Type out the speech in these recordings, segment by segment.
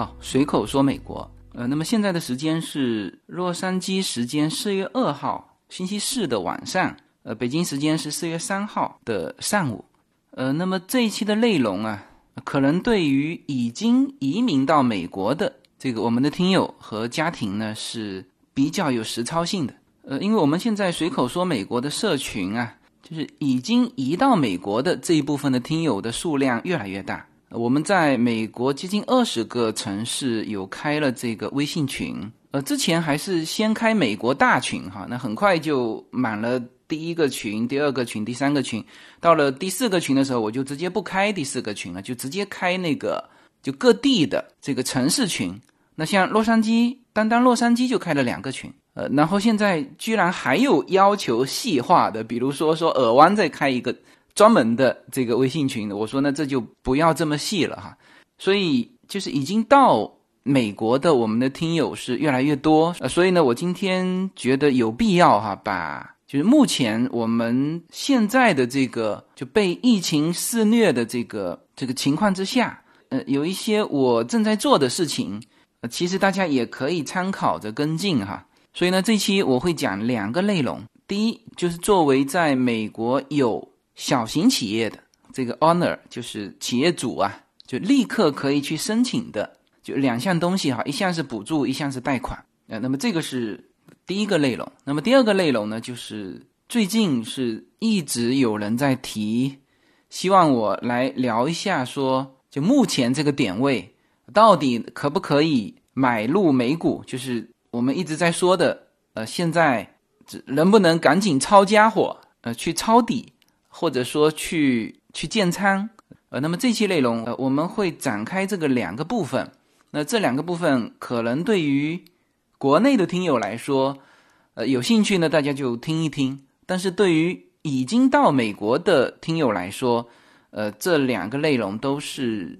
好，随口说美国。呃，那么现在的时间是洛杉矶时间四月二号星期四的晚上，呃，北京时间是四月三号的上午。呃，那么这一期的内容啊，可能对于已经移民到美国的这个我们的听友和家庭呢是比较有实操性的。呃，因为我们现在随口说美国的社群啊，就是已经移到美国的这一部分的听友的数量越来越大。我们在美国接近二十个城市有开了这个微信群，呃，之前还是先开美国大群哈，那很快就满了第一个群、第二个群、第三个群，到了第四个群的时候，我就直接不开第四个群了，就直接开那个就各地的这个城市群。那像洛杉矶，单单洛杉矶就开了两个群，呃，然后现在居然还有要求细化的，比如说说尔湾再开一个。专门的这个微信群的，我说呢，这就不要这么细了哈。所以就是已经到美国的我们的听友是越来越多，呃，所以呢，我今天觉得有必要哈，把就是目前我们现在的这个就被疫情肆虐的这个这个情况之下，呃，有一些我正在做的事情，呃，其实大家也可以参考着跟进哈。所以呢，这期我会讲两个内容，第一就是作为在美国有小型企业的这个 owner 就是企业主啊，就立刻可以去申请的，就两项东西哈，一项是补助，一项是贷款。呃，那么这个是第一个内容。那么第二个内容呢，就是最近是一直有人在提，希望我来聊一下，说就目前这个点位到底可不可以买入美股？就是我们一直在说的，呃，现在能不能赶紧抄家伙，呃，去抄底？或者说去去建仓，呃，那么这期内容呃我们会展开这个两个部分，那这两个部分可能对于国内的听友来说，呃有兴趣呢大家就听一听，但是对于已经到美国的听友来说，呃这两个内容都是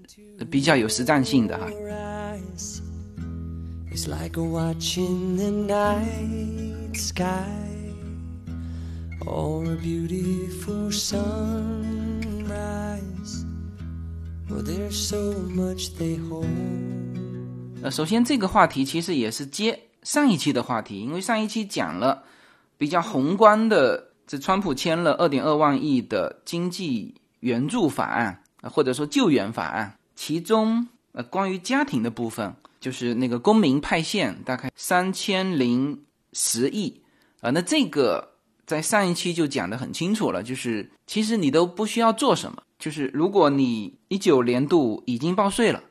比较有实战性的哈。Or a beautiful sunrise. Well there's so much they hold. 呃首先这个话题其实也是接上一期的话题因为上一期讲了比较宏观的这川普签了二点二万亿的经济援助法案或者说救援法案其中呃关于家庭的部分就是那个公民派线大概三千零十亿。啊那这个在上一期就讲得很清楚了，就是其实你都不需要做什么，就是如果你一九年度已经报税了，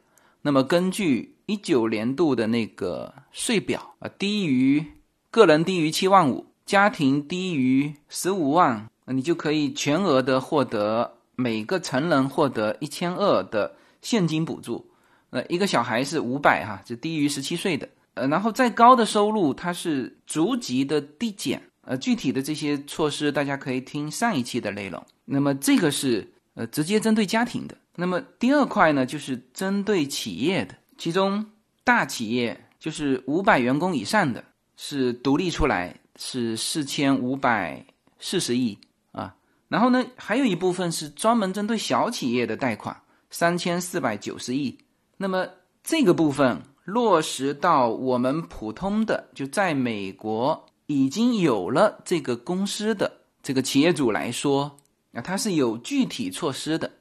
那么根据一九年度的那个税表啊，低于个人低于七万五，家庭低于十五万，你就可以全额的获得每个成人获得一千二的现金补助，呃，一个小孩是五百哈，就低于十七岁的，呃，然后再高的收入它是逐级的递减。呃，具体的这些措施，大家可以听上一期的内容。那么这个是呃直接针对家庭的。那么第二块呢，就是针对企业的，其中大企业就是五百员工以上的，是独立出来是四千五百四十亿啊。然后呢，还有一部分是专门针对小企业的贷款，三千四百九十亿。那么这个部分落实到我们普通的，就在美国。已经有了这个公司的这个企业主来说，啊，它是有具体措施的。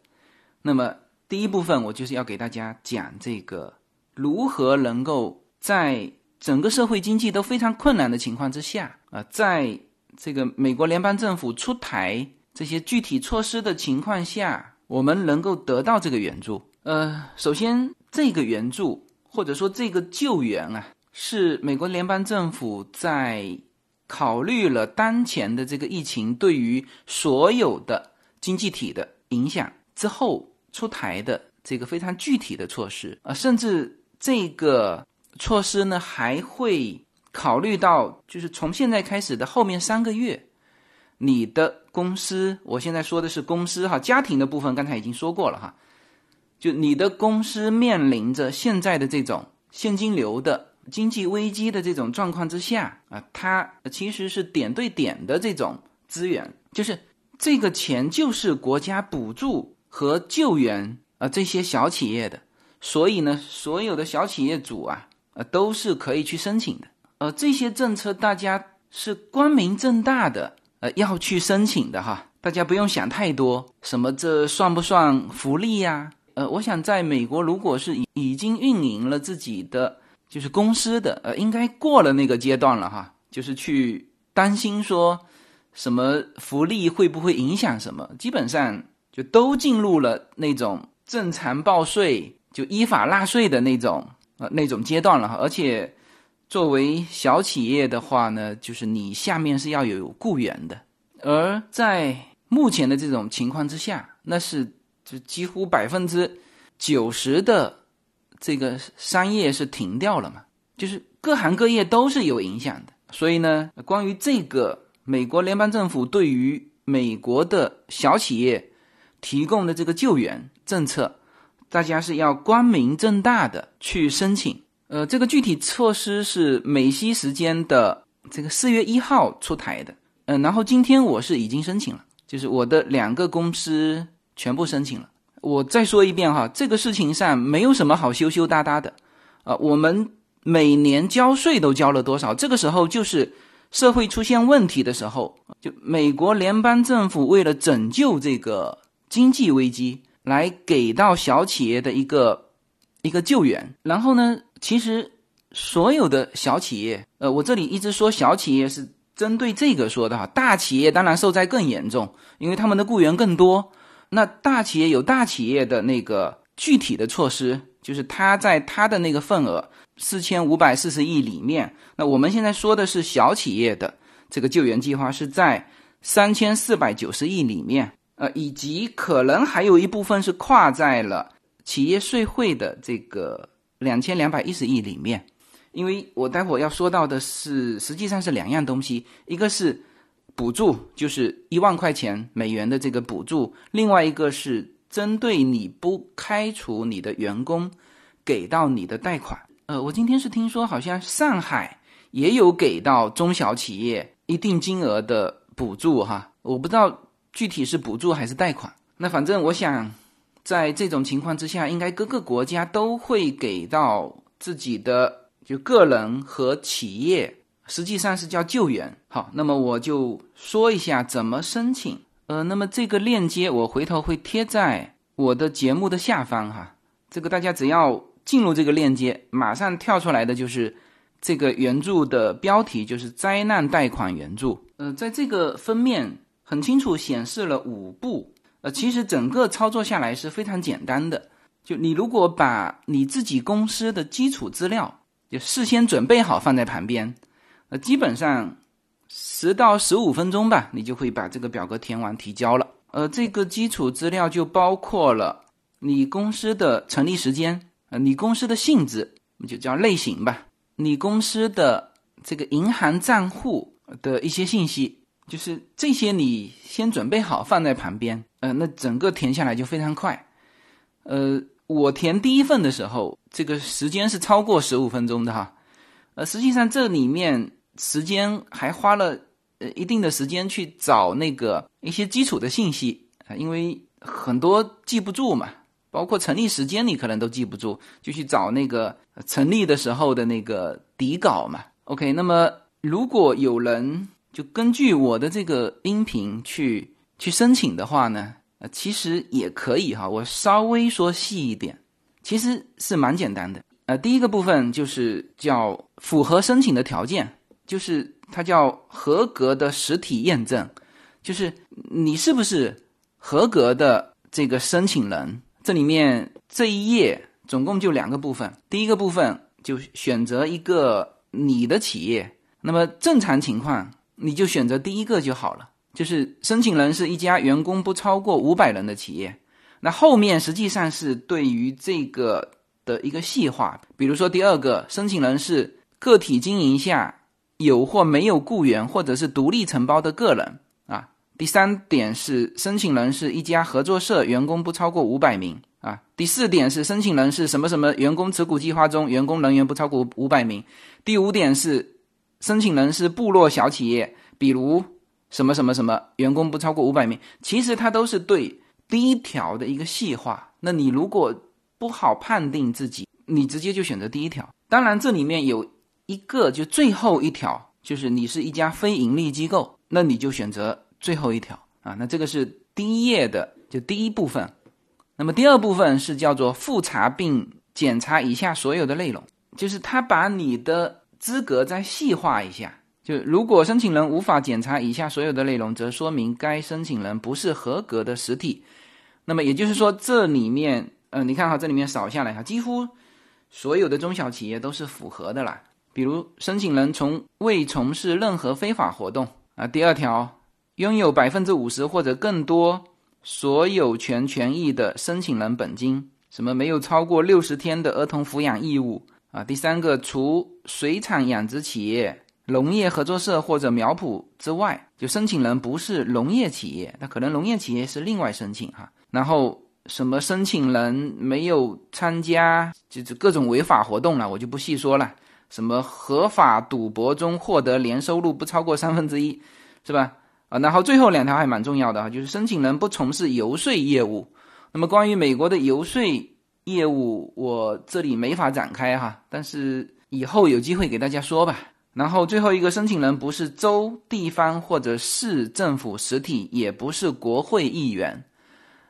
那么第一部分，我就是要给大家讲这个如何能够在整个社会经济都非常困难的情况之下，啊，在这个美国联邦政府出台这些具体措施的情况下，我们能够得到这个援助。呃，首先这个援助或者说这个救援啊，是美国联邦政府在考虑了当前的这个疫情对于所有的经济体的影响之后出台的这个非常具体的措施啊，甚至这个措施呢还会考虑到，就是从现在开始的后面三个月，你的公司，我现在说的是公司哈，家庭的部分刚才已经说过了哈，就你的公司面临着现在的这种现金流的。经济危机的这种状况之下啊，它其实是点对点的这种资源，就是这个钱就是国家补助和救援啊这些小企业的，所以呢，所有的小企业主啊，呃，都是可以去申请的。呃，这些政策大家是光明正大的，呃，要去申请的哈。大家不用想太多，什么这算不算福利呀？呃，我想在美国，如果是已已经运营了自己的就是公司的，呃，应该过了那个阶段了哈，就是去担心说什么福利会不会影响什么，基本上就都进入了那种正常报税。就依法纳税的那种呃那种阶段了哈，而且作为小企业的话呢，就是你下面是要有雇员的，而在目前的这种情况之下，那是就几乎百分之九十的这个商业是停掉了嘛，就是各行各业都是有影响的。所以呢，关于这个美国联邦政府对于美国的小企业提供的这个救援政策。大家是要光明正大的去申请，呃，这个具体措施是美西时间的这个四月一号出台的，嗯，然后今天我是已经申请了，就是我的两个公司全部申请了。我再说一遍哈，这个事情上没有什么好羞羞答答的，啊，我们每年交税都交了多少？这个时候就是社会出现问题的时候，就美国联邦政府为了拯救这个经济危机。来给到小企业的一个一个救援，然后呢，其实所有的小企业，呃，我这里一直说小企业是针对这个说的哈，大企业当然受灾更严重，因为他们的雇员更多。那大企业有大企业的那个具体的措施，就是他在他的那个份额四千五百四十亿里面，那我们现在说的是小企业的这个救援计划是在三千四百九十亿里面。呃，以及可能还有一部分是跨在了企业税会的这个两千两百一十亿里面，因为我待会要说到的是，实际上是两样东西，一个是补助，就是一万块钱美元的这个补助，另外一个是针对你不开除你的员工给到你的贷款。呃，我今天是听说好像上海也有给到中小企业一定金额的补助哈，我不知道。具体是补助还是贷款？那反正我想，在这种情况之下，应该各个国家都会给到自己的就个人和企业，实际上是叫救援。好，那么我就说一下怎么申请。呃，那么这个链接我回头会贴在我的节目的下方哈。这个大家只要进入这个链接，马上跳出来的就是这个援助的标题，就是灾难贷款援助。呃，在这个封面。很清楚显示了五步，呃，其实整个操作下来是非常简单的。就你如果把你自己公司的基础资料就事先准备好放在旁边，呃，基本上十到十五分钟吧，你就会把这个表格填完提交了。呃，这个基础资料就包括了你公司的成立时间，呃，你公司的性质就叫类型吧，你公司的这个银行账户的一些信息。就是这些，你先准备好放在旁边，呃，那整个填下来就非常快。呃，我填第一份的时候，这个时间是超过十五分钟的哈。呃，实际上这里面时间还花了呃一定的时间去找那个一些基础的信息啊，因为很多记不住嘛，包括成立时间你可能都记不住，就去找那个成立的时候的那个底稿嘛。OK，那么如果有人。就根据我的这个音频去去申请的话呢，呃，其实也可以哈。我稍微说细一点，其实是蛮简单的。呃，第一个部分就是叫符合申请的条件，就是它叫合格的实体验证，就是你是不是合格的这个申请人。这里面这一页总共就两个部分，第一个部分就选择一个你的企业，那么正常情况。你就选择第一个就好了，就是申请人是一家员工不超过五百人的企业。那后面实际上是对于这个的一个细化，比如说第二个，申请人是个体经营下有或没有雇员，或者是独立承包的个人啊。第三点是申请人是一家合作社，员工不超过五百名啊。第四点是申请人是什么什么员工持股计划中员工人员不超过五百名。第五点是。申请人是部落小企业，比如什么什么什么，员工不超过五百名。其实它都是对第一条的一个细化。那你如果不好判定自己，你直接就选择第一条。当然，这里面有一个就最后一条，就是你是一家非盈利机构，那你就选择最后一条啊。那这个是第一页的就第一部分。那么第二部分是叫做复查并检查以下所有的内容，就是他把你的资格再细化一下。就如果申请人无法检查以下所有的内容，则说明该申请人不是合格的实体。那么也就是说，这里面，呃，你看哈，这里面扫下来哈，几乎所有的中小企业都是符合的啦。比如，申请人从未从事任何非法活动啊。第二条，拥有百分之五十或者更多所有权权益的申请人本金，什么没有超过六十天的儿童抚养义务啊。第三个，除水产养殖企业。农业合作社或者苗圃之外，就申请人不是农业企业，那可能农业企业是另外申请哈。然后什么申请人没有参加，就是各种违法活动了，我就不细说了。什么合法赌博中获得年收入不超过三分之一，是吧？啊，然后最后两条还蛮重要的哈，就是申请人不从事游说业务。那么关于美国的游说业务，我这里没法展开哈，但是以后有机会给大家说吧。然后最后一个申请人不是州、地方或者市政府实体，也不是国会议员，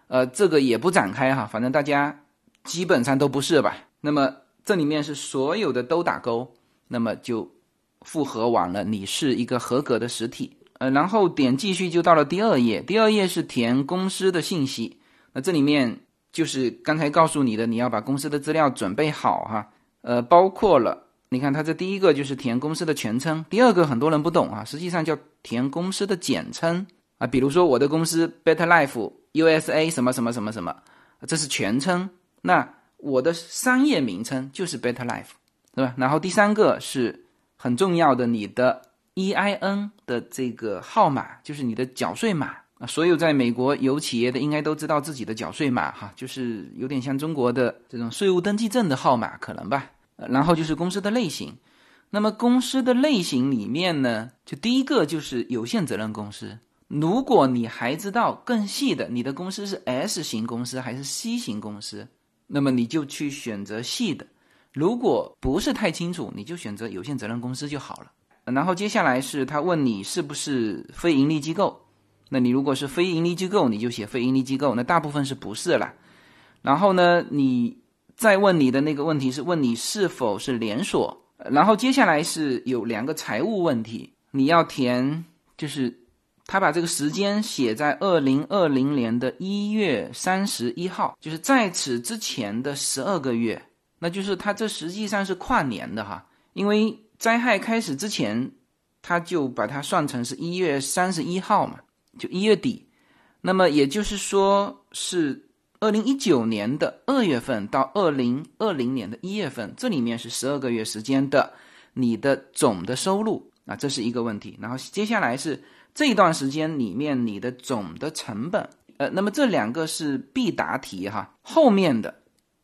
呃，这个也不展开哈，反正大家基本上都不是吧。那么这里面是所有的都打勾，那么就复核完了，你是一个合格的实体。呃，然后点继续就到了第二页，第二页是填公司的信息，那这里面就是刚才告诉你的，你要把公司的资料准备好哈，呃，包括了。你看，它这第一个就是填公司的全称，第二个很多人不懂啊，实际上叫填公司的简称啊。比如说我的公司 Better Life USA 什么什么什么什么，这是全称。那我的商业名称就是 Better Life，对吧？然后第三个是很重要的，你的 EIN 的这个号码就是你的缴税码啊。所有在美国有企业的应该都知道自己的缴税码哈，就是有点像中国的这种税务登记证的号码，可能吧。然后就是公司的类型，那么公司的类型里面呢，就第一个就是有限责任公司。如果你还知道更细的，你的公司是 S 型公司还是 C 型公司，那么你就去选择细的。如果不是太清楚，你就选择有限责任公司就好了。然后接下来是他问你是不是非盈利机构，那你如果是非盈利机构，你就写非盈利机构。那大部分是不是了？然后呢，你。再问你的那个问题是问你是否是连锁，然后接下来是有两个财务问题，你要填，就是他把这个时间写在二零二零年的一月三十一号，就是在此之前的十二个月，那就是他这实际上是跨年的哈，因为灾害开始之前，他就把它算成是一月三十一号嘛，就一月底，那么也就是说是。二零一九年的二月份到二零二零年的一月份，这里面是十二个月时间的你的总的收入啊，这是一个问题。然后接下来是这一段时间里面你的总的成本，呃，那么这两个是必答题哈。后面的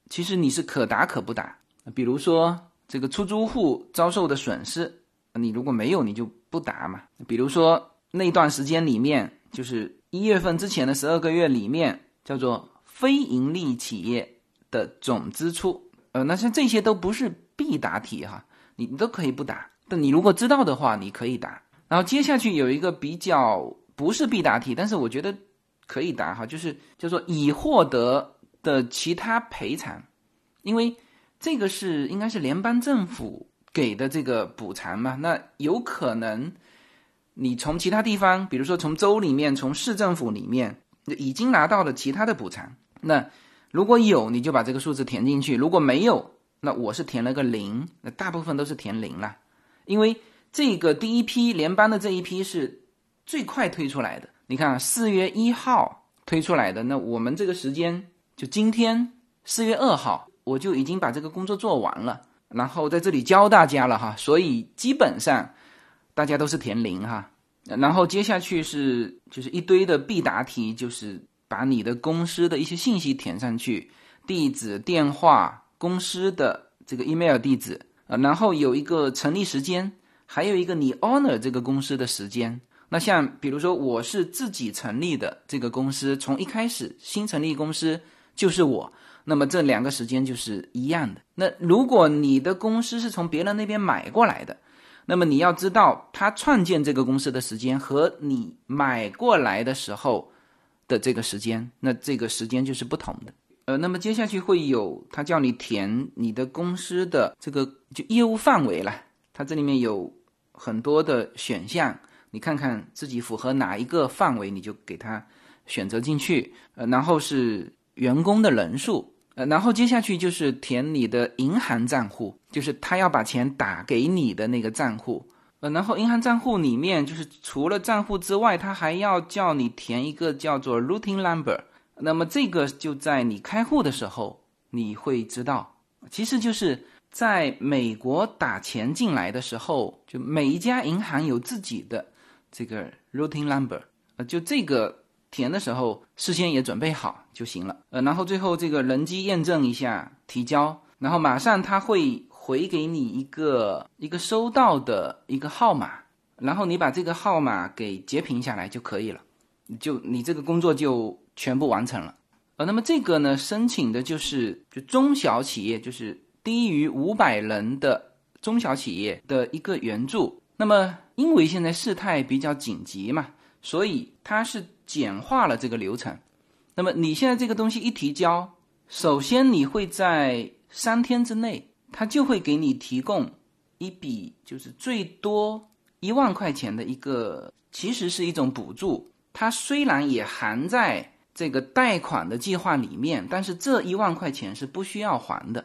其实你是可答可不答，比如说这个出租户遭受的损失，你如果没有你就不答嘛。比如说那段时间里面，就是一月份之前的十二个月里面叫做。非盈利企业的总支出，呃，那像这些都不是必答题哈，你你都可以不答。但你如果知道的话，你可以答。然后接下去有一个比较不是必答题，但是我觉得可以答哈，就是叫做已获得的其他赔偿，因为这个是应该是联邦政府给的这个补偿嘛，那有可能你从其他地方，比如说从州里面、从市政府里面已经拿到了其他的补偿。那如果有，你就把这个数字填进去；如果没有，那我是填了个零。那大部分都是填零了，因为这个第一批联邦的这一批是最快推出来的。你看，四月一号推出来的，那我们这个时间就今天四月二号，我就已经把这个工作做完了，然后在这里教大家了哈。所以基本上大家都是填零哈。然后接下去是就是一堆的必答题，就是。把你的公司的一些信息填上去，地址、电话、公司的这个 email 地址啊，然后有一个成立时间，还有一个你 honor 这个公司的时间。那像比如说我是自己成立的这个公司，从一开始新成立公司就是我。那么这两个时间就是一样的。那如果你的公司是从别人那边买过来的，那么你要知道他创建这个公司的时间和你买过来的时候的这个时间，那这个时间就是不同的。呃，那么接下去会有他叫你填你的公司的这个就业务范围了，它这里面有很多的选项，你看看自己符合哪一个范围，你就给它选择进去。呃，然后是员工的人数。呃，然后接下去就是填你的银行账户，就是他要把钱打给你的那个账户。呃，然后银行账户里面就是除了账户之外，他还要叫你填一个叫做 routing number。那么这个就在你开户的时候你会知道，其实就是在美国打钱进来的时候，就每一家银行有自己的这个 routing number。呃，就这个。填的时候事先也准备好就行了，呃，然后最后这个人机验证一下提交，然后马上他会回给你一个一个收到的一个号码，然后你把这个号码给截屏下来就可以了，就你这个工作就全部完成了。呃，那么这个呢，申请的就是就中小企业，就是低于五百人的中小企业的一个援助。那么因为现在事态比较紧急嘛，所以它是。简化了这个流程，那么你现在这个东西一提交，首先你会在三天之内，他就会给你提供一笔就是最多一万块钱的一个，其实是一种补助。它虽然也含在这个贷款的计划里面，但是这一万块钱是不需要还的。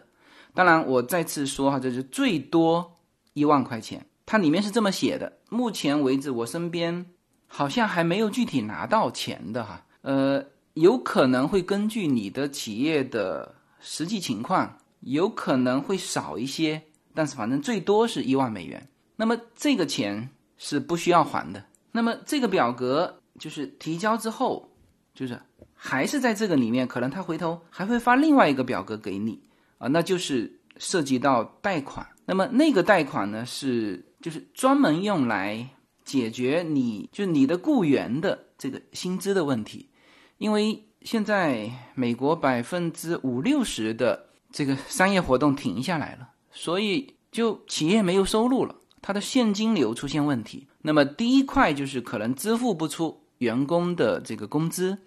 当然，我再次说哈，这是最多一万块钱，它里面是这么写的。目前为止，我身边。好像还没有具体拿到钱的哈，呃，有可能会根据你的企业的实际情况，有可能会少一些，但是反正最多是一万美元。那么这个钱是不需要还的。那么这个表格就是提交之后，就是还是在这个里面，可能他回头还会发另外一个表格给你啊，那就是涉及到贷款。那么那个贷款呢，是就是专门用来。解决你就你的雇员的这个薪资的问题，因为现在美国百分之五六十的这个商业活动停下来了，所以就企业没有收入了，它的现金流出现问题。那么第一块就是可能支付不出员工的这个工资，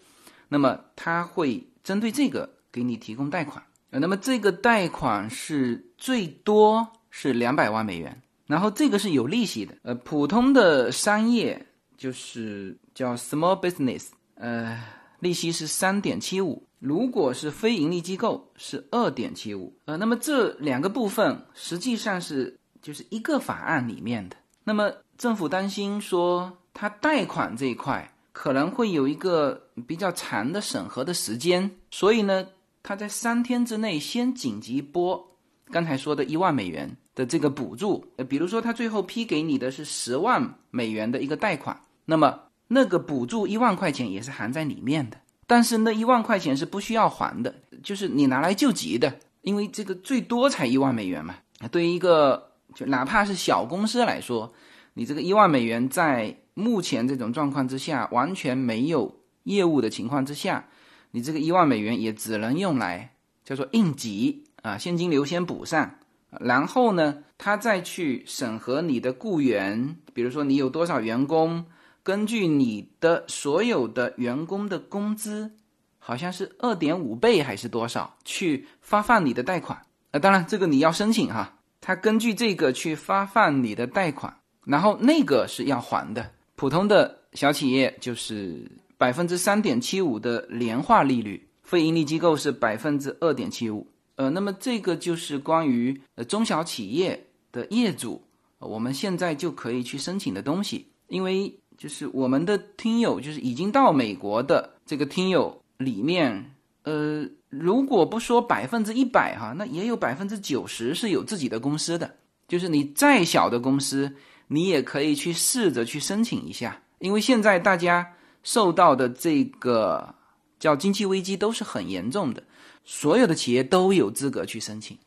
那么他会针对这个给你提供贷款，那么这个贷款是最多是两百万美元。然后这个是有利息的，呃，普通的商业就是叫 small business，呃，利息是三点七五，如果是非盈利机构是二点七五，呃，那么这两个部分实际上是就是一个法案里面的。那么政府担心说，它贷款这一块可能会有一个比较长的审核的时间，所以呢，他在三天之内先紧急拨刚才说的一万美元。的这个补助，呃，比如说他最后批给你的是十万美元的一个贷款，那么那个补助一万块钱也是含在里面的，但是那一万块钱是不需要还的，就是你拿来救急的，因为这个最多才一万美元嘛。对于一个就哪怕是小公司来说，你这个一万美元在目前这种状况之下，完全没有业务的情况之下，你这个一万美元也只能用来叫做应急啊，现金流先补上。然后呢，他再去审核你的雇员，比如说你有多少员工，根据你的所有的员工的工资，好像是二点五倍还是多少，去发放你的贷款。呃，当然这个你要申请哈，他根据这个去发放你的贷款，然后那个是要还的。普通的小企业就是百分之三点七五的年化利率，非盈利机构是百分之二点七五。呃，那么这个就是关于呃中小企业的业主，我们现在就可以去申请的东西。因为就是我们的听友，就是已经到美国的这个听友里面，呃，如果不说百分之一百哈，那也有百分之九十是有自己的公司的。就是你再小的公司，你也可以去试着去申请一下。因为现在大家受到的这个叫经济危机都是很严重的。所有的企业都有资格去申请，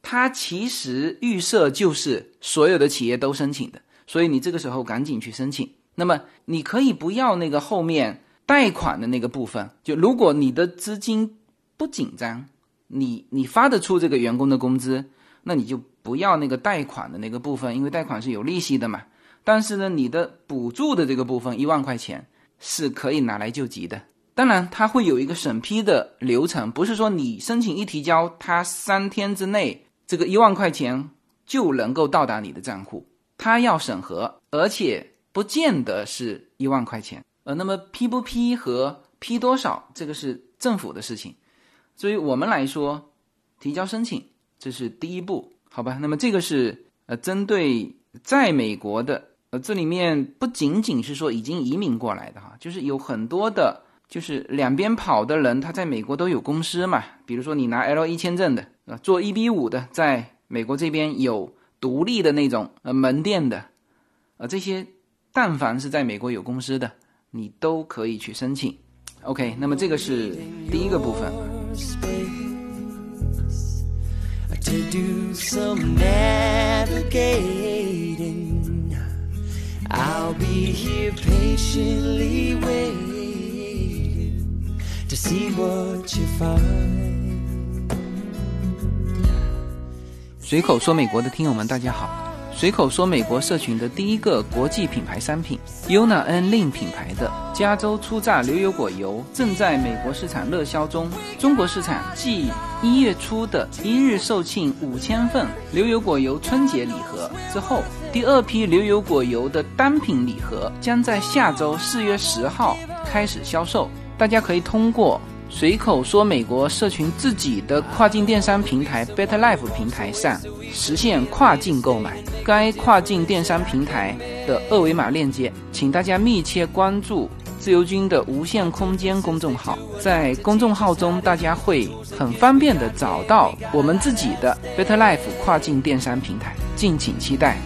它其实预设就是所有的企业都申请的，所以你这个时候赶紧去申请。那么你可以不要那个后面贷款的那个部分，就如果你的资金不紧张，你你发得出这个员工的工资，那你就不要那个贷款的那个部分，因为贷款是有利息的嘛。但是呢，你的补助的这个部分一万块钱是可以拿来救急的。当然，它会有一个审批的流程，不是说你申请一提交，它三天之内这个一万块钱就能够到达你的账户，它要审核，而且不见得是一万块钱。呃，那么批不批和批多少，这个是政府的事情。所以我们来说，提交申请这是第一步，好吧？那么这个是呃，针对在美国的，呃，这里面不仅仅是说已经移民过来的哈，就是有很多的。就是两边跑的人，他在美国都有公司嘛。比如说你拿 L 一签证的啊，做一 B 五的，在美国这边有独立的那种呃门店的，呃这些，但凡是在美国有公司的，你都可以去申请。OK，那么这个是第一个部分。I'll be here patiently waiting. see what you find。随口说美国的听友们，大家好。随口说美国社群的第一个国际品牌商品，Yuna N Lin 品牌的加州初榨牛油果油正在美国市场热销中。中国市场继一月初的一日售罄五千份牛油果油春节礼盒之后，第二批牛油果油的单品礼盒将在下周四月十号开始销售。大家可以通过随口说美国社群自己的跨境电商平台 Better Life 平台上实现跨境购买。该跨境电商平台的二维码链接，请大家密切关注自由军的无限空间公众号。在公众号中，大家会很方便的找到我们自己的 Better Life 跨境电商平台，敬请期待。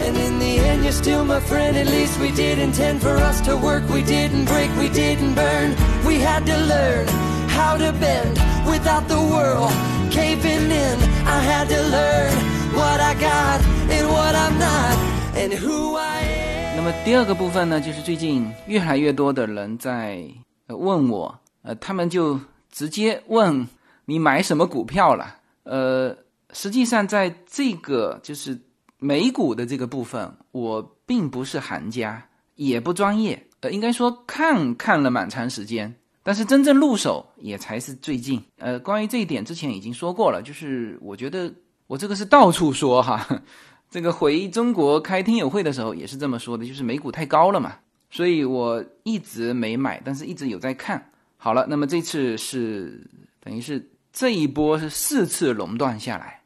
And in the end, you're still my friend. At least we did intend for us to work. We didn't break, we didn't burn. We had to learn how to bend without the world caving in. I had to learn what I got and what I'm not and who I am. 那么第二个部分呢，就是最近越来越多的人在问我，呃，他们就直接问你买什么股票了。呃，实际上在这个就是 美股的这个部分，我并不是行家，也不专业。呃，应该说看看了蛮长时间，但是真正入手也才是最近。呃，关于这一点之前已经说过了，就是我觉得我这个是到处说哈。这个回中国开听友会的时候也是这么说的，就是美股太高了嘛，所以我一直没买，但是一直有在看。好了，那么这次是等于是这一波是四次熔断下来。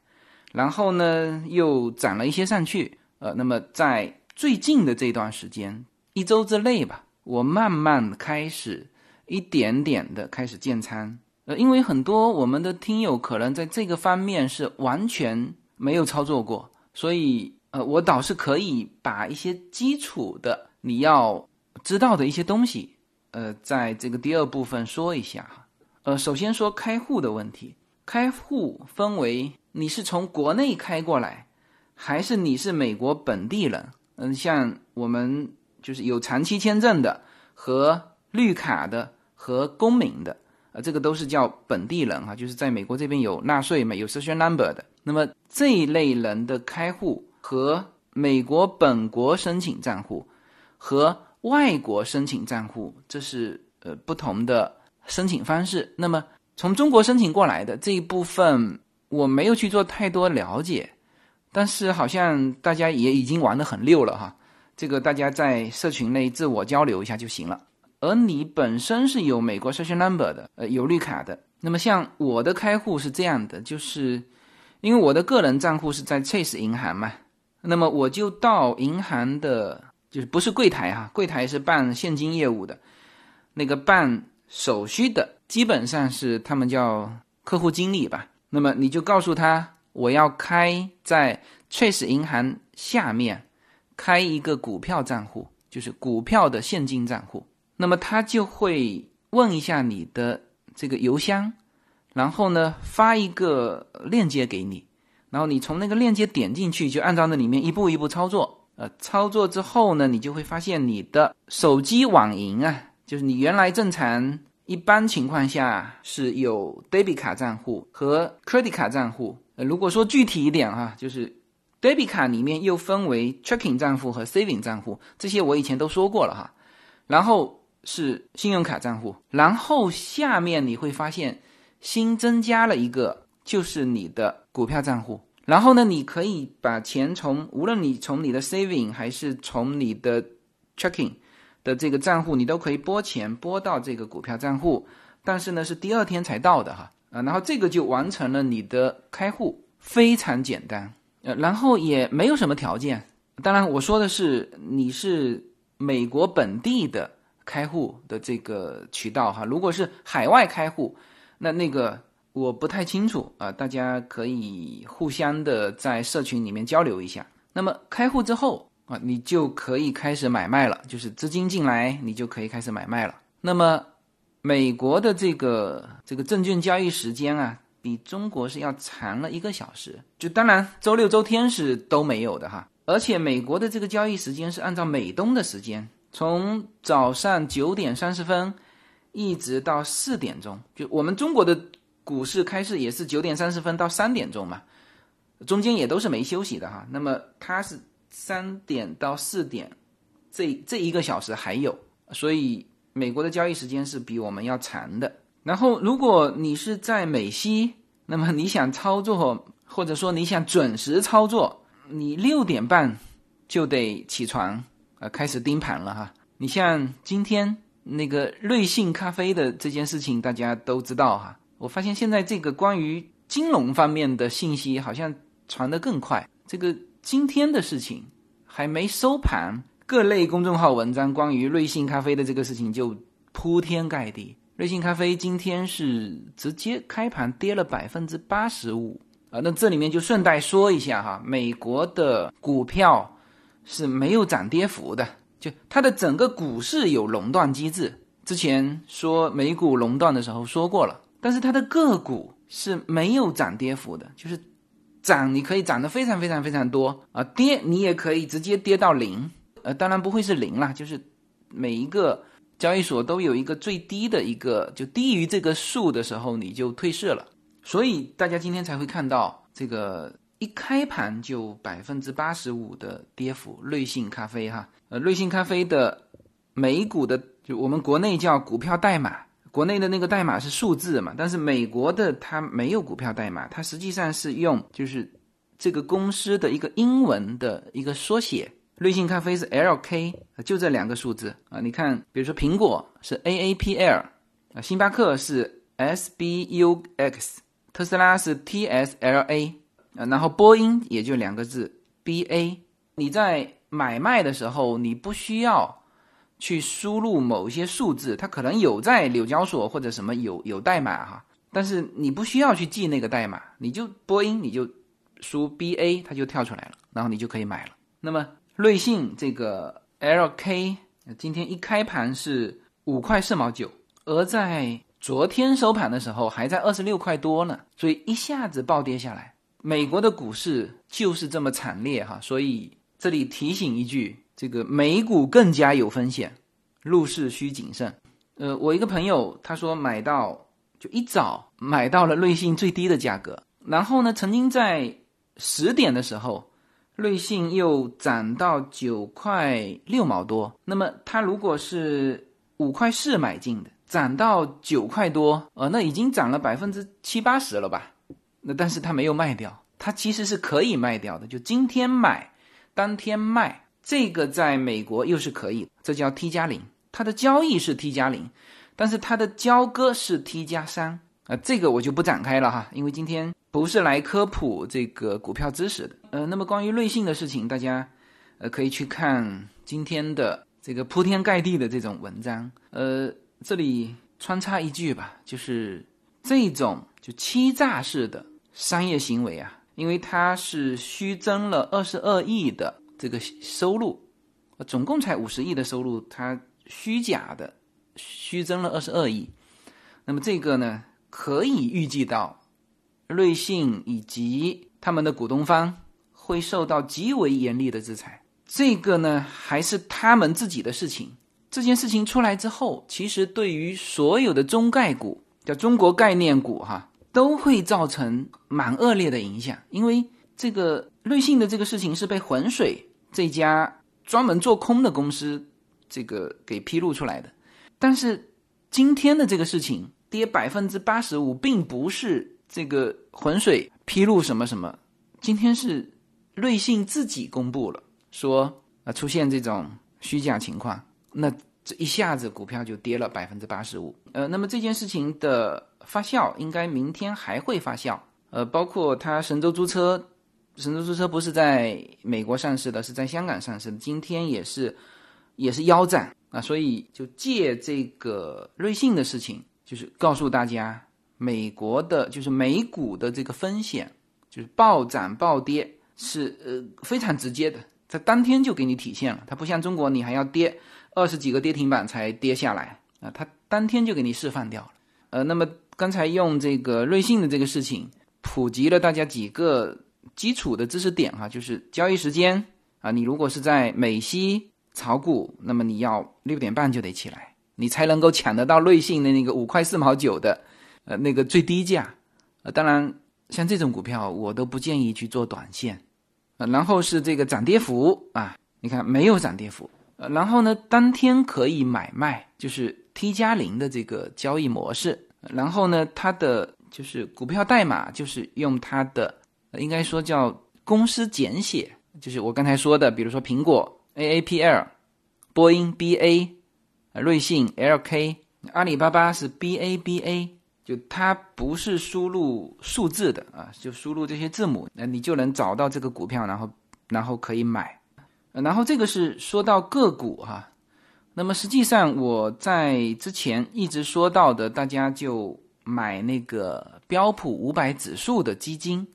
然后呢，又涨了一些上去，呃，那么在最近的这段时间，一周之内吧，我慢慢开始一点点的开始建仓，呃，因为很多我们的听友可能在这个方面是完全没有操作过，所以呃，我倒是可以把一些基础的你要知道的一些东西，呃，在这个第二部分说一下哈，呃，首先说开户的问题，开户分为。你是从国内开过来，还是你是美国本地人？嗯，像我们就是有长期签证的和绿卡的和公民的，呃，这个都是叫本地人哈，就是在美国这边有纳税嘛，有 social number 的。那么这一类人的开户和美国本国申请账户和外国申请账户，这是呃不同的申请方式。那么从中国申请过来的这一部分。我没有去做太多了解，但是好像大家也已经玩得很溜了哈。这个大家在社群内自我交流一下就行了。而你本身是有美国 social number 的，呃，有绿卡的。那么像我的开户是这样的，就是因为我的个人账户是在 Chase 银行嘛，那么我就到银行的，就是不是柜台哈，柜台是办现金业务的，那个办手续的基本上是他们叫客户经理吧。那么你就告诉他，我要开在 Chase 银行下面开一个股票账户，就是股票的现金账户。那么他就会问一下你的这个邮箱，然后呢发一个链接给你，然后你从那个链接点进去，就按照那里面一步一步操作。呃，操作之后呢，你就会发现你的手机网银啊，就是你原来正常一般情况下是有 debit 卡账户和 credit 卡账户。呃，如果说具体一点哈，就是 debit 卡里面又分为 checking 账户和 saving 账户，这些我以前都说过了哈。然后是信用卡账户，然后下面你会发现新增加了一个，就是你的股票账户。然后呢，你可以把钱从无论你从你的 saving 还是从你的 checking 的这个账户，你都可以拨钱拨到这个股票账户。但是呢，是第二天才到的哈啊，然后这个就完成了你的开户，非常简单。呃，然后也没有什么条件。当然，我说的是你是美国本地的开户的这个渠道哈。如果是海外开户，那那个。我不太清楚啊，大家可以互相的在社群里面交流一下。那么开户之后啊，你就可以开始买卖了，就是资金进来，你就可以开始买卖了。那么美国的这个这个证券交易时间啊，比中国是要长了一个小时。就当然周六周天是都没有的哈，而且美国的这个交易时间是按照美东的时间，从早上九点三十分一直到四点钟，就我们中国的。股市开市也是九点三十分到三点钟嘛，中间也都是没休息的哈。那么它是三点到四点，这这一个小时还有，所以美国的交易时间是比我们要长的。然后如果你是在美西，那么你想操作或者说你想准时操作，你六点半就得起床啊，开始盯盘了哈。你像今天那个瑞幸咖啡的这件事情，大家都知道哈。我发现现在这个关于金融方面的信息好像传得更快。这个今天的事情还没收盘，各类公众号文章关于瑞幸咖啡的这个事情就铺天盖地。瑞幸咖啡今天是直接开盘跌了百分之八十五啊！那这里面就顺带说一下哈，美国的股票是没有涨跌幅的，就它的整个股市有垄断机制。之前说美股垄断的时候说过了。但是它的个股是没有涨跌幅的，就是涨你可以涨得非常非常非常多。啊，跌你也可以直接跌到零，呃，当然不会是零啦，就是每一个交易所都有一个最低的一个，就低于这个数的时候你就退市了，所以大家今天才会看到这个一开盘就百分之八十五的跌幅，瑞幸咖啡哈，呃，瑞幸咖啡的美股的就我们国内叫股票代码。国内的那个代码是数字嘛，但是美国的它没有股票代码，它实际上是用就是这个公司的一个英文的一个缩写。瑞幸咖啡是 LK，就这两个数字啊。你看，比如说苹果是 AAPL，啊，星巴克是 SBUX，特斯拉是 TSLA，啊，然后波音也就两个字 BA。你在买卖的时候，你不需要。去输入某一些数字，它可能有在纽交所或者什么有有代码哈，但是你不需要去记那个代码，你就播音你就输 B A，它就跳出来了，然后你就可以买了。那么瑞幸这个 L K 今天一开盘是五块四毛九，而在昨天收盘的时候还在二十六块多呢，所以一下子暴跌下来。美国的股市就是这么惨烈哈，所以这里提醒一句。这个美股更加有风险，入市需谨慎。呃，我一个朋友他说买到就一早买到了瑞幸最低的价格，然后呢，曾经在十点的时候，瑞幸又涨到九块六毛多。那么他如果是五块四买进的，涨到九块多，呃，那已经涨了百分之七八十了吧？那但是他没有卖掉，他其实是可以卖掉的，就今天买，当天卖。这个在美国又是可以，这叫 T 加零，它的交易是 T 加零，但是它的交割是 T 加三啊，这个我就不展开了哈，因为今天不是来科普这个股票知识的。呃，那么关于瑞幸的事情，大家呃可以去看今天的这个铺天盖地的这种文章。呃，这里穿插一句吧，就是这种就欺诈式的商业行为啊，因为它是虚增了二十二亿的。这个收入，总共才五十亿的收入，它虚假的虚增了二十二亿。那么这个呢，可以预计到瑞幸以及他们的股东方会受到极为严厉的制裁。这个呢，还是他们自己的事情，这件事情出来之后，其实对于所有的中概股，叫中国概念股哈，都会造成蛮恶劣的影响。因为这个瑞信的这个事情是被浑水这家专门做空的公司这个给披露出来的，但是今天的这个事情跌百分之八十五，并不是这个浑水披露什么什么，今天是瑞信自己公布了，说啊出现这种虚假情况。那这一下子股票就跌了百分之八十五，呃，那么这件事情的发酵应该明天还会发酵，呃，包括它神州租车，神州租车不是在美国上市的，是在香港上市的，今天也是也是腰斩啊，所以就借这个瑞信的事情，就是告诉大家，美国的就是美股的这个风险，就是暴涨暴跌是呃非常直接的，在当天就给你体现了，它不像中国，你还要跌。二十几个跌停板才跌下来啊，它当天就给你释放掉了。呃，那么刚才用这个瑞信的这个事情普及了大家几个基础的知识点哈，就是交易时间啊，你如果是在美西炒股，那么你要六点半就得起来，你才能够抢得到瑞信的那个五块四毛九的呃那个最低价。呃，当然像这种股票我都不建议去做短线。呃，然后是这个涨跌幅啊，你看没有涨跌幅。呃，然后呢，当天可以买卖，就是 T 加零的这个交易模式。然后呢，它的就是股票代码就是用它的，应该说叫公司简写，就是我刚才说的，比如说苹果 A A P L，波音 B A，瑞信 L K，阿里巴巴是 B A B A，就它不是输入数字的啊，就输入这些字母，那你就能找到这个股票，然后然后可以买。然后这个是说到个股哈，那么实际上我在之前一直说到的，大家就买那个标普五百指数的基金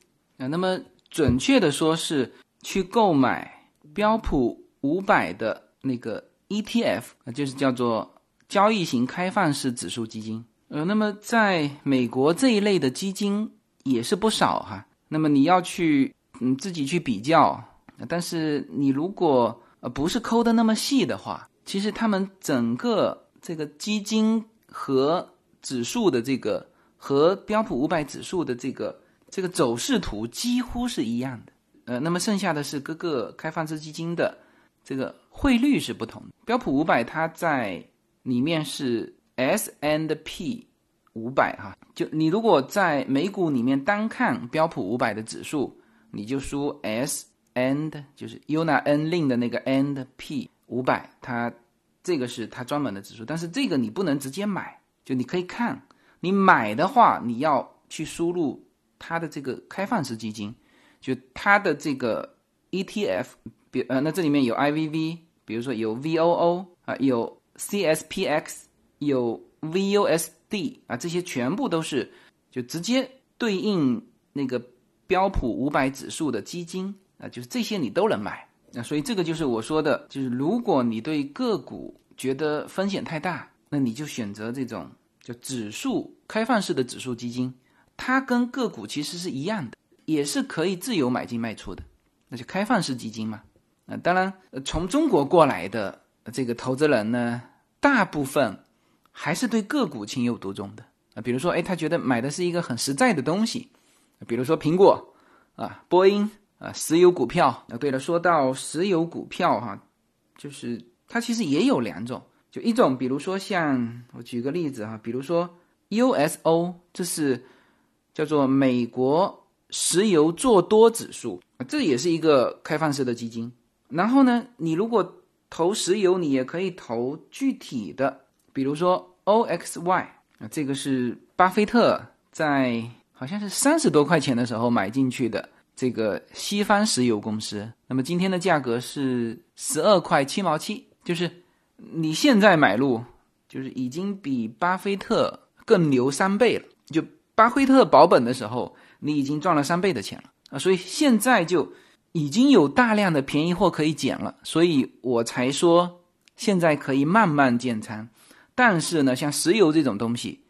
啊，那么准确的说是去购买标普五百的那个 ETF，就是叫做交易型开放式指数基金。呃，那么在美国这一类的基金也是不少哈，那么你要去嗯自己去比较。但是你如果呃不是抠的那么细的话，其实他们整个这个基金和指数的这个和标普五百指数的这个这个走势图几乎是一样的。呃，那么剩下的是各个开放式基金的这个汇率是不同的。标普五百它在里面是 S and P 五百哈，就你如果在美股里面单看标普五百的指数，你就输 S。and 就是 UNA N 令的那个 and P 五百，它这个是它专门的指数，但是这个你不能直接买，就你可以看，你买的话你要去输入它的这个开放式基金，就它的这个 ETF，比呃那这里面有 IVV，比如说有 VOO 啊，有 CSPX，有 VUSD 啊，这些全部都是就直接对应那个标普五百指数的基金。啊，就是这些你都能买，那所以这个就是我说的，就是如果你对个股觉得风险太大，那你就选择这种叫指数开放式的指数基金，它跟个股其实是一样的，也是可以自由买进卖出的，那就开放式基金嘛。啊，当然，从中国过来的这个投资人呢，大部分还是对个股情有独钟的啊，比如说，哎，他觉得买的是一个很实在的东西，比如说苹果啊，波音。啊，石油股票啊，对了，说到石油股票哈，就是它其实也有两种，就一种，比如说像我举个例子哈，比如说 USO，这是叫做美国石油做多指数，这也是一个开放式的基金。然后呢，你如果投石油，你也可以投具体的，比如说 OXY 啊，这个是巴菲特在好像是三十多块钱的时候买进去的。这个西方石油公司，那么今天的价格是十二块七毛七，就是你现在买入，就是已经比巴菲特更牛三倍了。就巴菲特保本的时候，你已经赚了三倍的钱了啊！所以现在就已经有大量的便宜货可以捡了，所以我才说现在可以慢慢建仓。但是呢，像石油这种东西，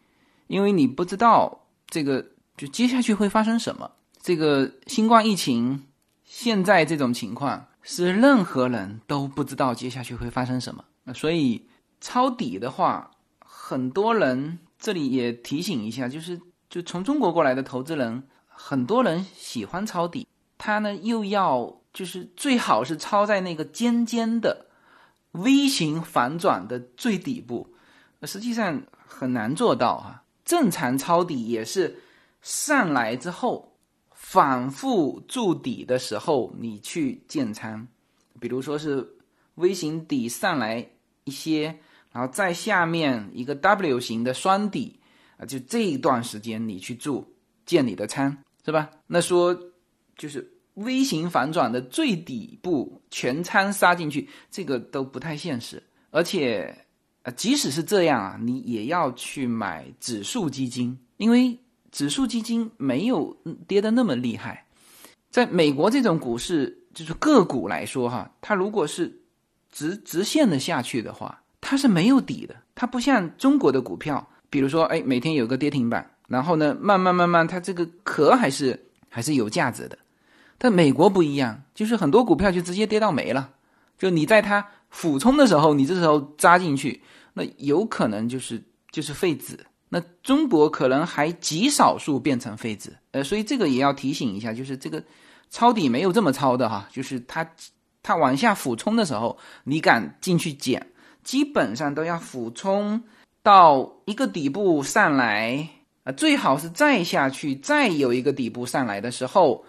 因为你不知道这个就接下去会发生什么。这个新冠疫情现在这种情况是任何人都不知道接下去会发生什么，所以抄底的话，很多人这里也提醒一下，就是就从中国过来的投资人，很多人喜欢抄底，他呢又要就是最好是抄在那个尖尖的 V 型反转的最底部，实际上很难做到啊。正常抄底也是上来之后反复筑底的时候，你去建仓，比如说是 V 型底上来一些。然后在下面一个 W 型的双底就这一段时间你去做建你的仓是吧？那说就是 V 型反转的最底部全仓杀进去，这个都不太现实。而且啊，即使是这样啊，你也要去买指数基金，因为指数基金没有跌的那么厉害。在美国这种股市，就是个股来说哈，它如果是直直线的下去的话。它是没有底的，它不像中国的股票，比如说，哎，每天有个跌停板，然后呢，慢慢慢慢，它这个壳还是还是有价值的。但美国不一样，就是很多股票就直接跌到没了，就你在它俯冲的时候，你这时候扎进去，那有可能就是就是废纸。那中国可能还极少数变成废纸，呃，所以这个也要提醒一下，就是这个抄底没有这么抄的哈，就是它它往下俯冲的时候，你敢进去捡。基本上都要俯冲到一个底部上来啊，最好是再下去，再有一个底部上来的时候，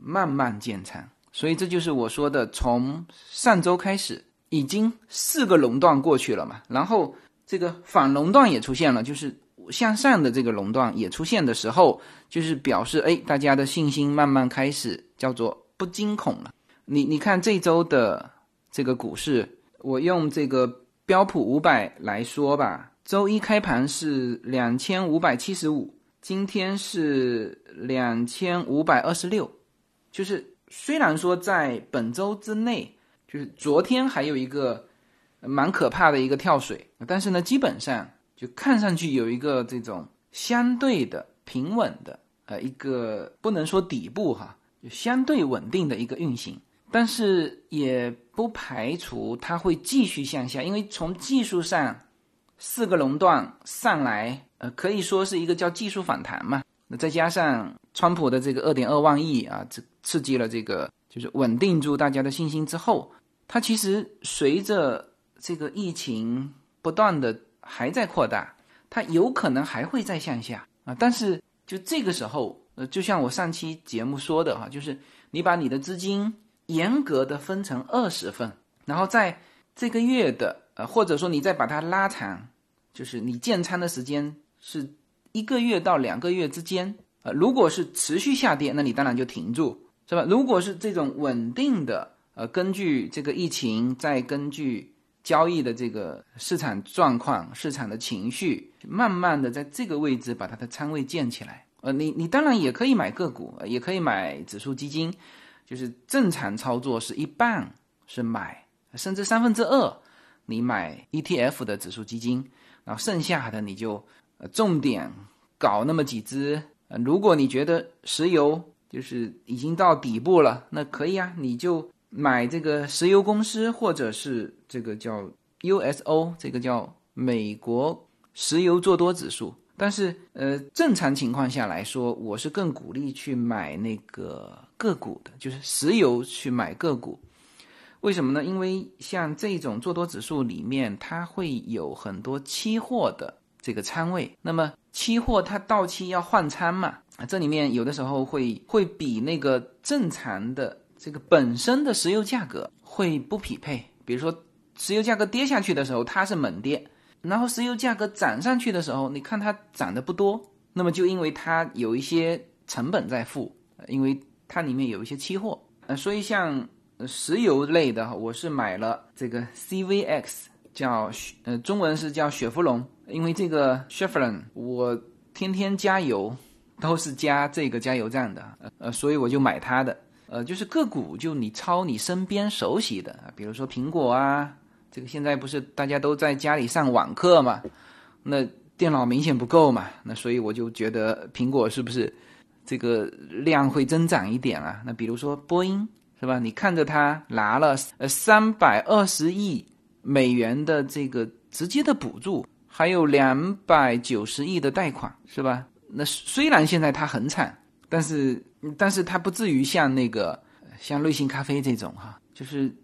慢慢建仓。所以这就是我说的，从上周开始，已经四个垄断过去了嘛，然后这个反垄断也出现了，就是向上的这个垄断也出现的时候，就是表示哎，大家的信心慢慢开始叫做不惊恐了。你你看这周的这个股市。我用这个标普五百来说吧，周一开盘是两千五百七十五，今天是两千五百二十六。就是虽然说在本周之内，就是昨天还有一个蛮可怕的一个跳水，但是呢，基本上就看上去有一个这种相对的平稳的呃一个不能说底部哈，就相对稳定的一个运行。但是也不排除它会继续向下，因为从技术上，四个熔断上来，呃，可以说是一个叫技术反弹嘛。那再加上川普的这个二点二万亿啊，这刺激了这个，就是稳定住大家的信心之后，它其实随着这个疫情不断的还在扩大，它有可能还会再向下啊。但是就这个时候，呃，就像我上期节目说的哈，就是你把你的资金。严格的分成二十份，然后在这个月的呃，或者说你再把它拉长，就是你建仓的时间是一个月到两个月之间。呃，如果是持续下跌，那你当然就停住，是吧？如果是这种稳定的，呃，根据这个疫情，再根据交易的这个市场状况、市场的情绪，慢慢的在这个位置把它的仓位建起来。呃，你你当然也可以买个股，也可以买指数基金。就是正常操作是一半是买，甚至三分之二你买 ETF 的指数基金，然后剩下的你就呃重点搞那么几只。如果你觉得石油就是已经到底部了，那可以啊，你就买这个石油公司或者是这个叫 USO，这个叫美国石油做多指数。但是呃，正常情况下来说，我是更鼓励去买那个。个股的，就是石油去买个股，为什么呢？因为像这种做多指数里面，它会有很多期货的这个仓位。那么期货它到期要换仓嘛，啊，这里面有的时候会会比那个正常的这个本身的石油价格会不匹配。比如说石油价格跌下去的时候，它是猛跌；然后石油价格涨上去的时候，你看它涨的不多，那么就因为它有一些成本在付，因为。它里面有一些期货，呃，所以像石油类的，我是买了这个 CVX，叫呃中文是叫雪佛龙，因为这个 Chevron 我天天加油都是加这个加油站的，呃，所以我就买它的，呃，就是个股就你抄你身边熟悉的，比如说苹果啊，这个现在不是大家都在家里上网课嘛，那电脑明显不够嘛，那所以我就觉得苹果是不是？这个量会增长一点啊，那比如说波音是吧？你看着它拿了呃三百二十亿美元的这个直接的补助，还有两百九十亿的贷款，是吧？那虽然现在它很惨，但是但是它不至于像那个像瑞幸咖啡这种哈，就是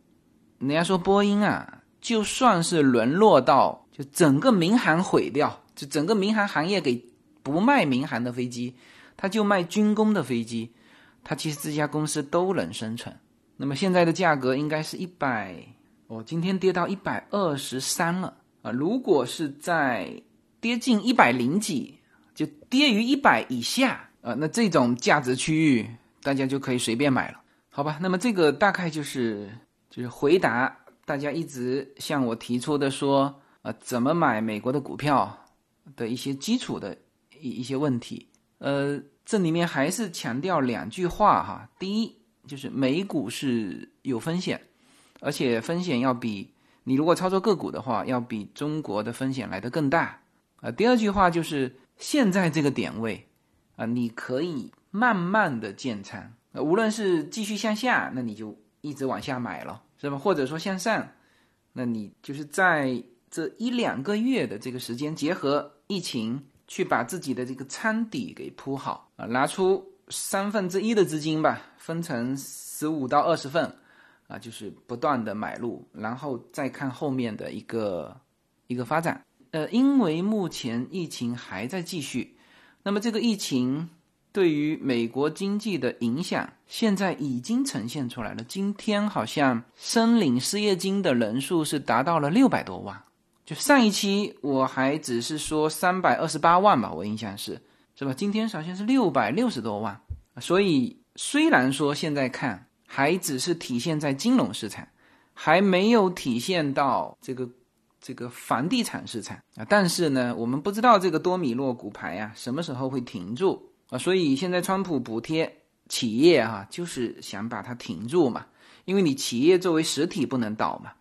人家说波音啊，就算是沦落到就整个民航毁掉，就整个民航行业给不卖民航的飞机，他就卖军工的飞机，他其实这家公司都能生存。那么现在的价格应该是一百，哦，今天跌到一百二十三了啊！如果是在跌近一百零几。就跌于一百以下啊，那这种价值区域大家就可以随便买了，好吧？那么这个大概就是就是回答大家一直向我提出的说啊，怎么买美国的股票的一些基础的一一些问题。呃，这里面还是强调两句话哈。第一，就是美股是有风险，而且风险要比你如果操作个股的话，要比中国的风险来得更大啊。第二句话就是。现在这个点位，啊，你可以慢慢的建仓，无论是继续向下，那你就一直往下买了，是吧？或者说向上，那你就是在这一两个月的这个时间，结合疫情，去把自己的这个仓底给铺好啊，拿出三分之一的资金吧，分成十五到二十份，啊，就是不断的买入，然后再看后面的一个一个发展。呃，因为目前疫情还在继续，那么这个疫情对于美国经济的影响，现在已经呈现出来了。今天好像申领失业金的人数是达到了六百多万，就上一期我还只是说三百二十八万吧，我印象是，是吧？今天好像是六百六十多万，所以虽然说现在看还只是体现在金融市场，还没有体现到这个。这个房地产市场啊，但是呢，我们不知道这个多米诺骨牌呀什么时候会停住啊，所以现在川普补贴企业哈，就是想把它停住嘛，因为你企业作为实体不能倒嘛，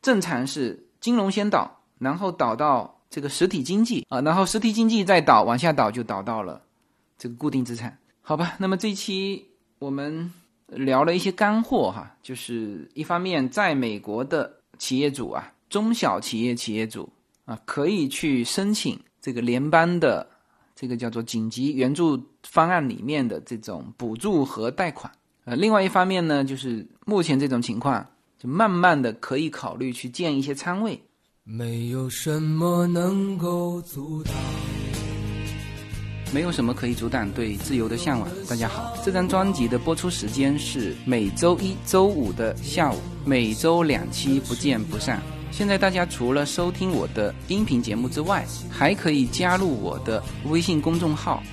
正常是金融先倒，然后倒到这个实体经济啊，然后实体经济再倒，往下倒就倒到了这个固定资产，好吧？那么这期我们聊了一些干货哈，就是一方面在美国的企业主啊。中小企业企业主啊，可以去申请这个联邦的这个叫做紧急援助方案里面的这种补助和贷款。呃，另外一方面呢，就是目前这种情况，就慢慢的可以考虑去建一些仓位。没有什么能够阻挡，没有什么可以阻挡对自由的向往。大家好，这张专辑的播出时间是每周一周五的下午，每周两期，不见不散。现在大家除了收听我的音频节目之外，还可以加入我的微信公众号，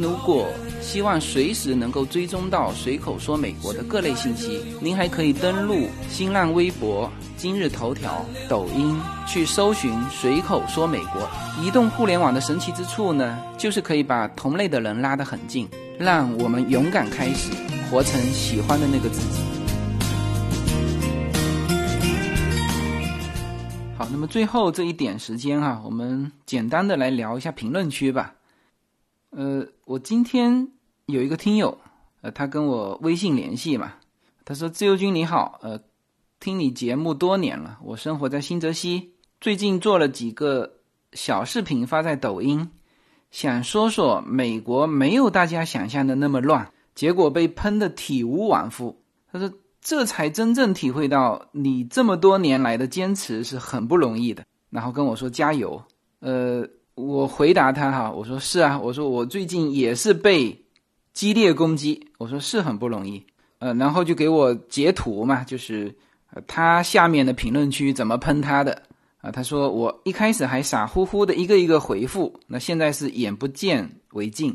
如果希望随时能够追踪到随口说美国的各类信息，您还可以登录新浪微博、今日头条、抖音去搜寻随口说美国。移动互联网的神奇之处呢，就是可以把同类的人拉得很近，让我们勇敢开始，活成喜欢的那个自己。好那么最后这一点时间哈，我们简单的来聊一下评论区吧。呃，我今天有一个听友，呃，他跟我微信联系嘛，他说：“自由军你好，呃，听你节目多年了，我生活在新泽西，最近做了几个小视频发在抖音，想说说美国没有大家想象的那么乱，结果被喷的体无完肤。”他说。这才真正体会到你这么多年来的坚持是很不容易的，然后跟我说加油。呃，我回答他哈，我说是啊，我说我最近也是被激烈攻击，我说是很不容易。呃，然后就给我截图嘛，就是他下面的评论区怎么喷他的啊？他说我一开始还傻乎乎的一个一个回复，那现在是眼不见为净，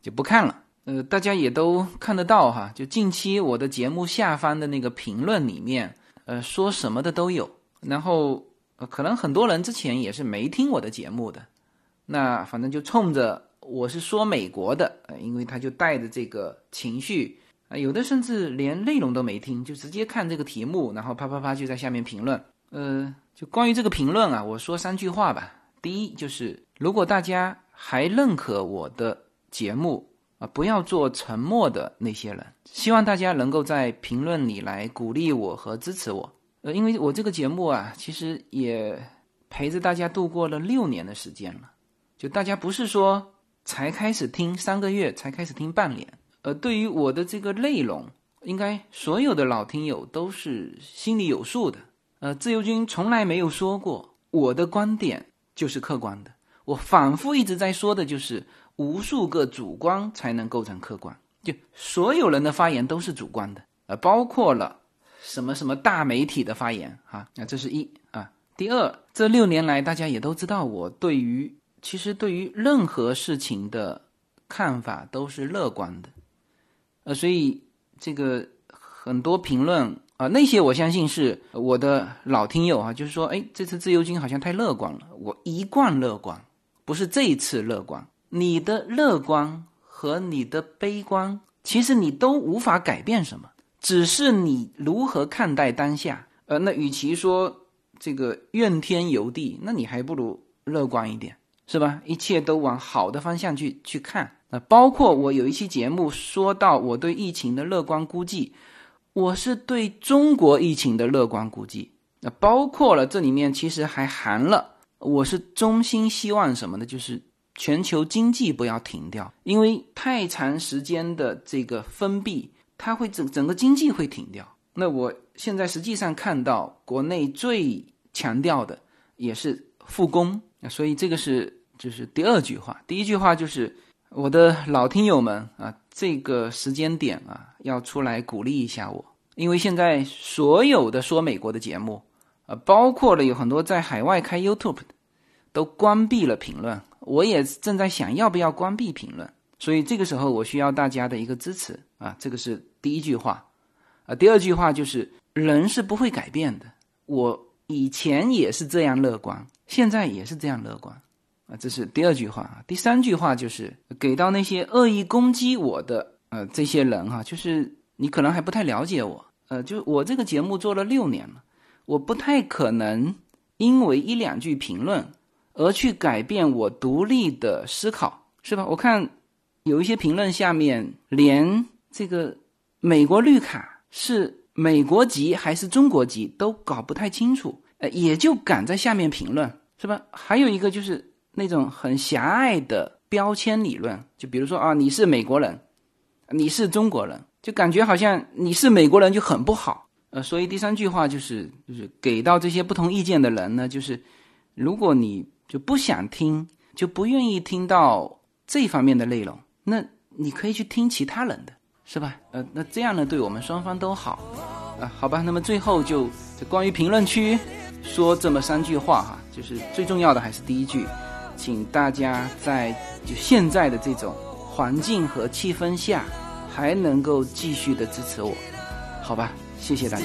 就不看了。呃，大家也都看得到哈，就近期我的节目下方的那个评论里面，呃，说什么的都有。然后呃，可能很多人之前也是没听我的节目的，那反正就冲着我是说美国的，因为他就带着这个情绪啊，有的甚至连内容都没听，就直接看这个题目，然后啪啪啪就在下面评论。呃，就关于这个评论啊，我说三句话吧。第一就是，如果大家还认可我的节目啊，不要做沉默的那些人。希望大家能够在评论里来鼓励我和支持我。呃，因为我这个节目啊，其实也陪着大家度过了六年的时间了。就大家不是说才开始听三个月，才开始听半年。呃，对于我的这个内容，应该所有的老听友都是心里有数的。呃，自由军从来没有说过我的观点就是客观的。我反复一直在说的就是，无数个主观才能构成客观。就所有人的发言都是主观的，呃，包括了什么什么大媒体的发言啊。那这是一啊。第二，这六年来大家也都知道，我对于其实对于任何事情的看法都是乐观的，呃，所以这个很多评论。啊，那些我相信是我的老听友啊，就是说，哎，这次自由军好像太乐观了。我一贯乐观，不是这一次乐观。你的乐观和你的悲观，其实你都无法改变什么，只是你如何看待当下。呃，那与其说这个怨天尤地，那你还不如乐观一点，是吧？一切都往好的方向去去看。那包括我有一期节目说到我对疫情的乐观估计。我是对中国疫情的乐观估计，那包括了这里面其实还含了，我是衷心希望什么呢？就是全球经济不要停掉，因为太长时间的这个封闭，它会整整个经济会停掉。那我现在实际上看到国内最强调的也是复工，所以这个是就是第二句话，第一句话就是我的老听友们啊。这个时间点啊，要出来鼓励一下我，因为现在所有的说美国的节目，呃，包括了有很多在海外开 YouTube 的，都关闭了评论。我也正在想要不要关闭评论，所以这个时候我需要大家的一个支持啊。这个是第一句话，啊，第二句话就是人是不会改变的。我以前也是这样乐观，现在也是这样乐观。啊，这是第二句话啊。第三句话就是给到那些恶意攻击我的呃这些人哈，就是你可能还不太了解我，呃，就我这个节目做了六年了，我不太可能因为一两句评论而去改变我独立的思考，是吧？我看有一些评论下面连这个美国绿卡是美国籍还是中国籍都搞不太清楚，呃，也就敢在下面评论，是吧？还有一个就是。那种很狭隘的标签理论，就比如说啊，你是美国人，你是中国人，就感觉好像你是美国人就很不好。呃，所以第三句话就是，就是给到这些不同意见的人呢，就是如果你就不想听，就不愿意听到这方面的内容，那你可以去听其他人的，是吧？呃，那这样呢，对我们双方都好。啊，好吧，那么最后就关于评论区说这么三句话哈，就是最重要的还是第一句。请大家在就现在的这种环境和气氛下，还能够继续的支持我，好吧？谢谢大家。